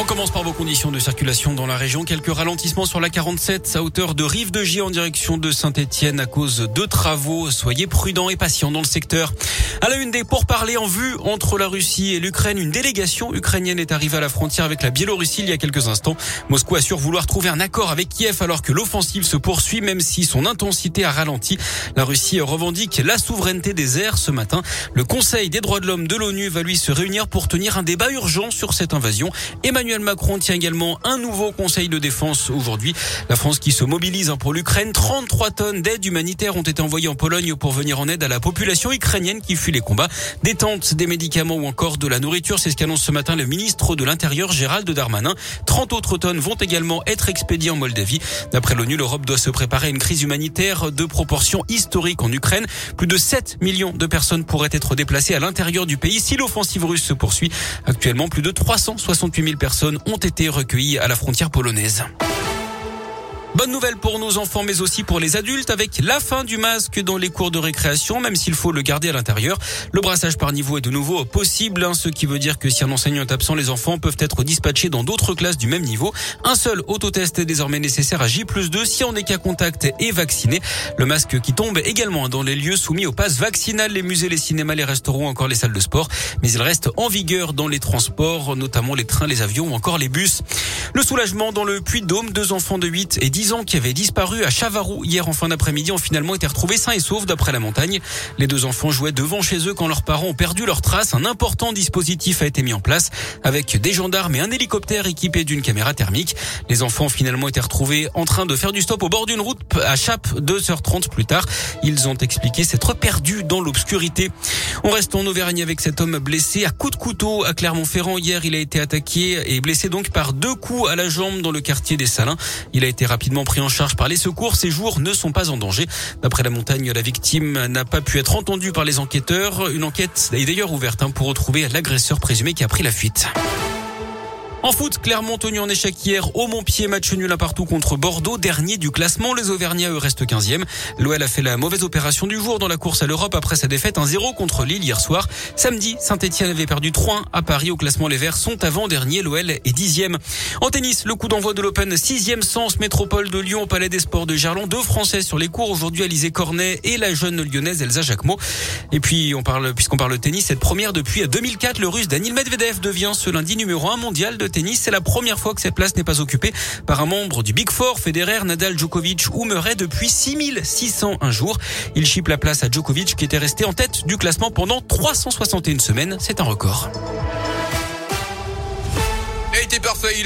On commence par vos conditions de circulation dans la région. Quelques ralentissements sur la 47 à hauteur de Rive de J en direction de Saint-Etienne à cause de travaux. Soyez prudents et patients dans le secteur. À la une des pourparlers en vue entre la Russie et l'Ukraine, une délégation ukrainienne est arrivée à la frontière avec la Biélorussie il y a quelques instants. Moscou assure vouloir trouver un accord avec Kiev alors que l'offensive se poursuit même si son intensité a ralenti. La Russie revendique la souveraineté des airs ce matin. Le Conseil des droits de l'homme de l'ONU va lui se réunir pour tenir un débat urgent sur cette invasion. Emmanuel Macron tient également un nouveau Conseil de défense aujourd'hui. La France qui se mobilise pour l'Ukraine. 33 tonnes d'aide humanitaire ont été envoyées en Pologne pour venir en aide à la population ukrainienne qui fuit les combats, des tentes, des médicaments ou encore de la nourriture. C'est ce qu'annonce ce matin le ministre de l'Intérieur Gérald Darmanin. 30 autres tonnes vont également être expédiées en Moldavie. D'après l'ONU, l'Europe doit se préparer à une crise humanitaire de proportions historiques en Ukraine. Plus de 7 millions de personnes pourraient être déplacées à l'intérieur du pays si l'offensive russe se poursuit. Actuellement, plus de 368 000 personnes ont été recueillies à la frontière polonaise. Bonne nouvelle pour nos enfants, mais aussi pour les adultes, avec la fin du masque dans les cours de récréation, même s'il faut le garder à l'intérieur. Le brassage par niveau est de nouveau possible, hein, ce qui veut dire que si un enseignant est absent, les enfants peuvent être dispatchés dans d'autres classes du même niveau. Un seul autotest est désormais nécessaire à J 2 si on est cas contact et vacciné. Le masque qui tombe également dans les lieux soumis au pass vaccinal, les musées, les cinémas, les restaurants, encore les salles de sport. Mais il reste en vigueur dans les transports, notamment les trains, les avions ou encore les bus. Le soulagement dans le Puy-de-Dôme, deux enfants de 8 et 10 10 ans qui avaient disparu à Chavarou hier en fin d'après-midi ont finalement été retrouvés sains et saufs d'après la montagne. Les deux enfants jouaient devant chez eux quand leurs parents ont perdu leurs traces. Un important dispositif a été mis en place avec des gendarmes et un hélicoptère équipé d'une caméra thermique. Les enfants ont finalement été retrouvés en train de faire du stop au bord d'une route à Chape deux h 30 plus tard. Ils ont expliqué s'être perdus dans l'obscurité. On reste en Auvergne avec cet homme blessé à coups de couteau à Clermont-Ferrand. Hier, il a été attaqué et blessé donc par deux coups à la jambe dans le quartier des Salins. Il a été rapidement pris en charge par les secours. Ses jours ne sont pas en danger. D'après la montagne, la victime n'a pas pu être entendue par les enquêteurs. Une enquête est d'ailleurs ouverte hein, pour retrouver l'agresseur présumé qui a pris la fuite. En foot, Clermont tenu en échec hier au Montpied, match nul à partout contre Bordeaux, dernier du classement. Les Auvergnats eux restent 15e. L'OL a fait la mauvaise opération du jour dans la course à l'Europe après sa défaite 1-0 contre Lille hier soir. Samedi, Saint-Etienne avait perdu 3-1 à Paris au classement. Les Verts sont avant-dernier. L'OL est 10e. En tennis, le coup d'envoi de l'Open 6e sens métropole de Lyon Palais des Sports de Gerland. Deux Français sur les cours aujourd'hui, Alizé Cornet et la jeune lyonnaise Elsa Jacquemot. Et puis, on parle, puisqu'on parle de tennis, cette première depuis 2004, le russe Daniel Medvedev devient ce lundi numéro 1 mondial de tennis. C'est la première fois que cette place n'est pas occupée par un membre du Big Four, Federer, Nadal, Djokovic ou Murray depuis 6601 jours. Il chipe la place à Djokovic qui était resté en tête du classement pendant 361 semaines. C'est un record. parfait.